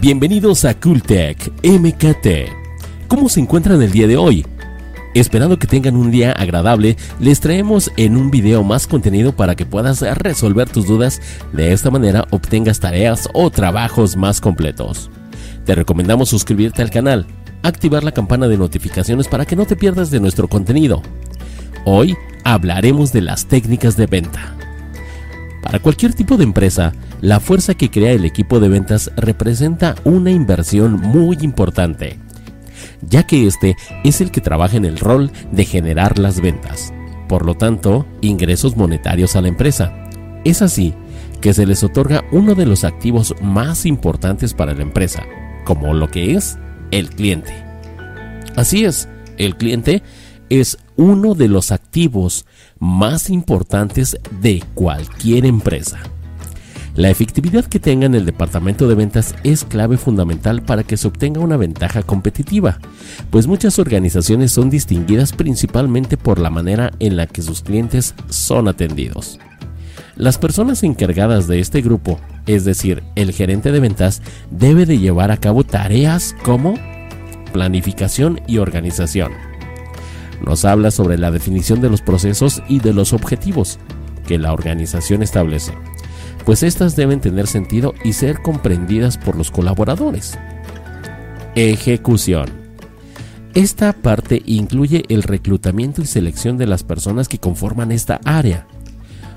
Bienvenidos a Cooltech MKT. ¿Cómo se encuentran el día de hoy? Esperando que tengan un día agradable, les traemos en un video más contenido para que puedas resolver tus dudas. De esta manera obtengas tareas o trabajos más completos. Te recomendamos suscribirte al canal, activar la campana de notificaciones para que no te pierdas de nuestro contenido. Hoy hablaremos de las técnicas de venta. Para cualquier tipo de empresa, la fuerza que crea el equipo de ventas representa una inversión muy importante, ya que este es el que trabaja en el rol de generar las ventas, por lo tanto, ingresos monetarios a la empresa. Es así que se les otorga uno de los activos más importantes para la empresa, como lo que es el cliente. Así es, el cliente es uno de los activos más importantes de cualquier empresa. La efectividad que tenga en el departamento de ventas es clave fundamental para que se obtenga una ventaja competitiva, pues muchas organizaciones son distinguidas principalmente por la manera en la que sus clientes son atendidos. Las personas encargadas de este grupo, es decir, el gerente de ventas, debe de llevar a cabo tareas como planificación y organización. Nos habla sobre la definición de los procesos y de los objetivos que la organización establece pues éstas deben tener sentido y ser comprendidas por los colaboradores. Ejecución. Esta parte incluye el reclutamiento y selección de las personas que conforman esta área,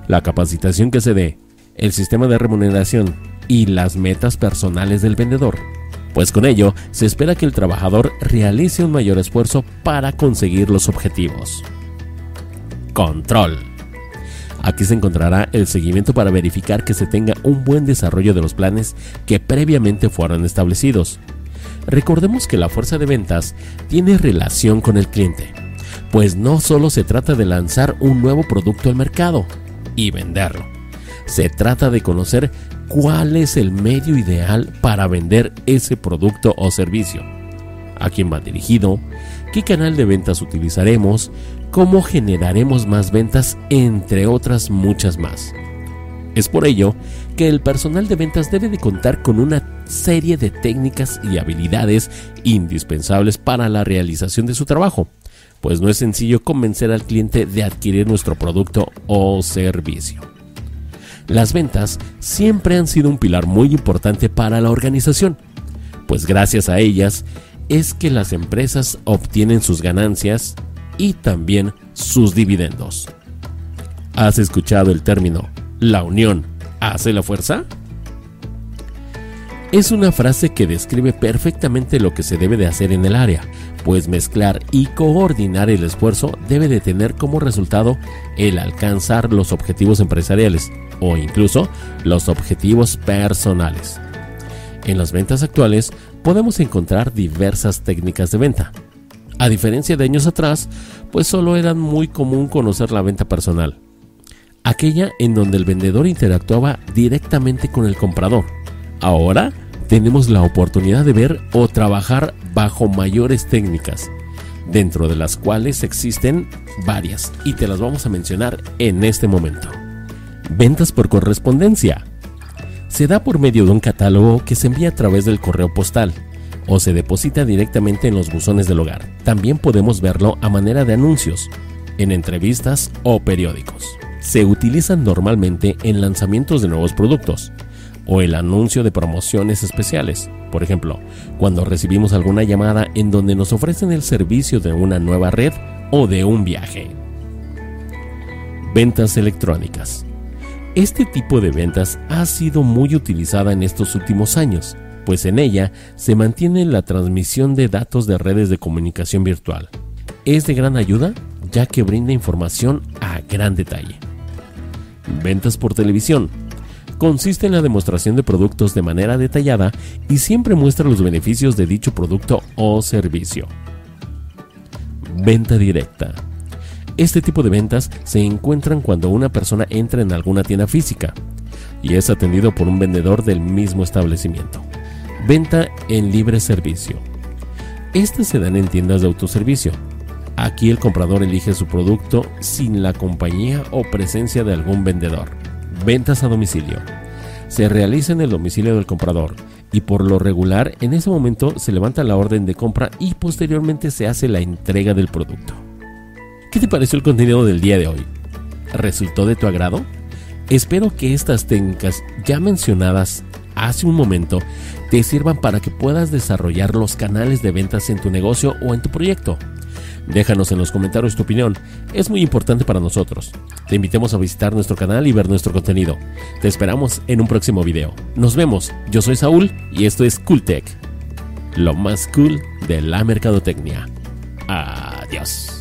la capacitación que se dé, el sistema de remuneración y las metas personales del vendedor, pues con ello se espera que el trabajador realice un mayor esfuerzo para conseguir los objetivos. Control. Aquí se encontrará el seguimiento para verificar que se tenga un buen desarrollo de los planes que previamente fueron establecidos. Recordemos que la fuerza de ventas tiene relación con el cliente, pues no solo se trata de lanzar un nuevo producto al mercado y venderlo, se trata de conocer cuál es el medio ideal para vender ese producto o servicio, a quién va dirigido, qué canal de ventas utilizaremos, cómo generaremos más ventas, entre otras muchas más. Es por ello que el personal de ventas debe de contar con una serie de técnicas y habilidades indispensables para la realización de su trabajo, pues no es sencillo convencer al cliente de adquirir nuestro producto o servicio. Las ventas siempre han sido un pilar muy importante para la organización, pues gracias a ellas es que las empresas obtienen sus ganancias y también sus dividendos. ¿Has escuchado el término la unión hace la fuerza? Es una frase que describe perfectamente lo que se debe de hacer en el área, pues mezclar y coordinar el esfuerzo debe de tener como resultado el alcanzar los objetivos empresariales o incluso los objetivos personales. En las ventas actuales podemos encontrar diversas técnicas de venta. A diferencia de años atrás, pues solo era muy común conocer la venta personal, aquella en donde el vendedor interactuaba directamente con el comprador. Ahora tenemos la oportunidad de ver o trabajar bajo mayores técnicas, dentro de las cuales existen varias y te las vamos a mencionar en este momento. Ventas por correspondencia se da por medio de un catálogo que se envía a través del correo postal o se deposita directamente en los buzones del hogar. También podemos verlo a manera de anuncios, en entrevistas o periódicos. Se utilizan normalmente en lanzamientos de nuevos productos o el anuncio de promociones especiales. Por ejemplo, cuando recibimos alguna llamada en donde nos ofrecen el servicio de una nueva red o de un viaje. Ventas electrónicas. Este tipo de ventas ha sido muy utilizada en estos últimos años, pues en ella se mantiene la transmisión de datos de redes de comunicación virtual. Es de gran ayuda ya que brinda información a gran detalle. Ventas por televisión. Consiste en la demostración de productos de manera detallada y siempre muestra los beneficios de dicho producto o servicio. Venta directa este tipo de ventas se encuentran cuando una persona entra en alguna tienda física y es atendido por un vendedor del mismo establecimiento. Venta en libre servicio. Estas se dan en tiendas de autoservicio. Aquí el comprador elige su producto sin la compañía o presencia de algún vendedor. Ventas a domicilio. Se realiza en el domicilio del comprador. y por lo regular en ese momento se levanta la orden de compra y posteriormente se hace la entrega del producto. ¿Qué te pareció el contenido del día de hoy? ¿Resultó de tu agrado? Espero que estas técnicas ya mencionadas hace un momento te sirvan para que puedas desarrollar los canales de ventas en tu negocio o en tu proyecto. Déjanos en los comentarios tu opinión, es muy importante para nosotros. Te invitamos a visitar nuestro canal y ver nuestro contenido. Te esperamos en un próximo video. Nos vemos, yo soy Saúl y esto es CoolTech, lo más cool de la mercadotecnia. Adiós.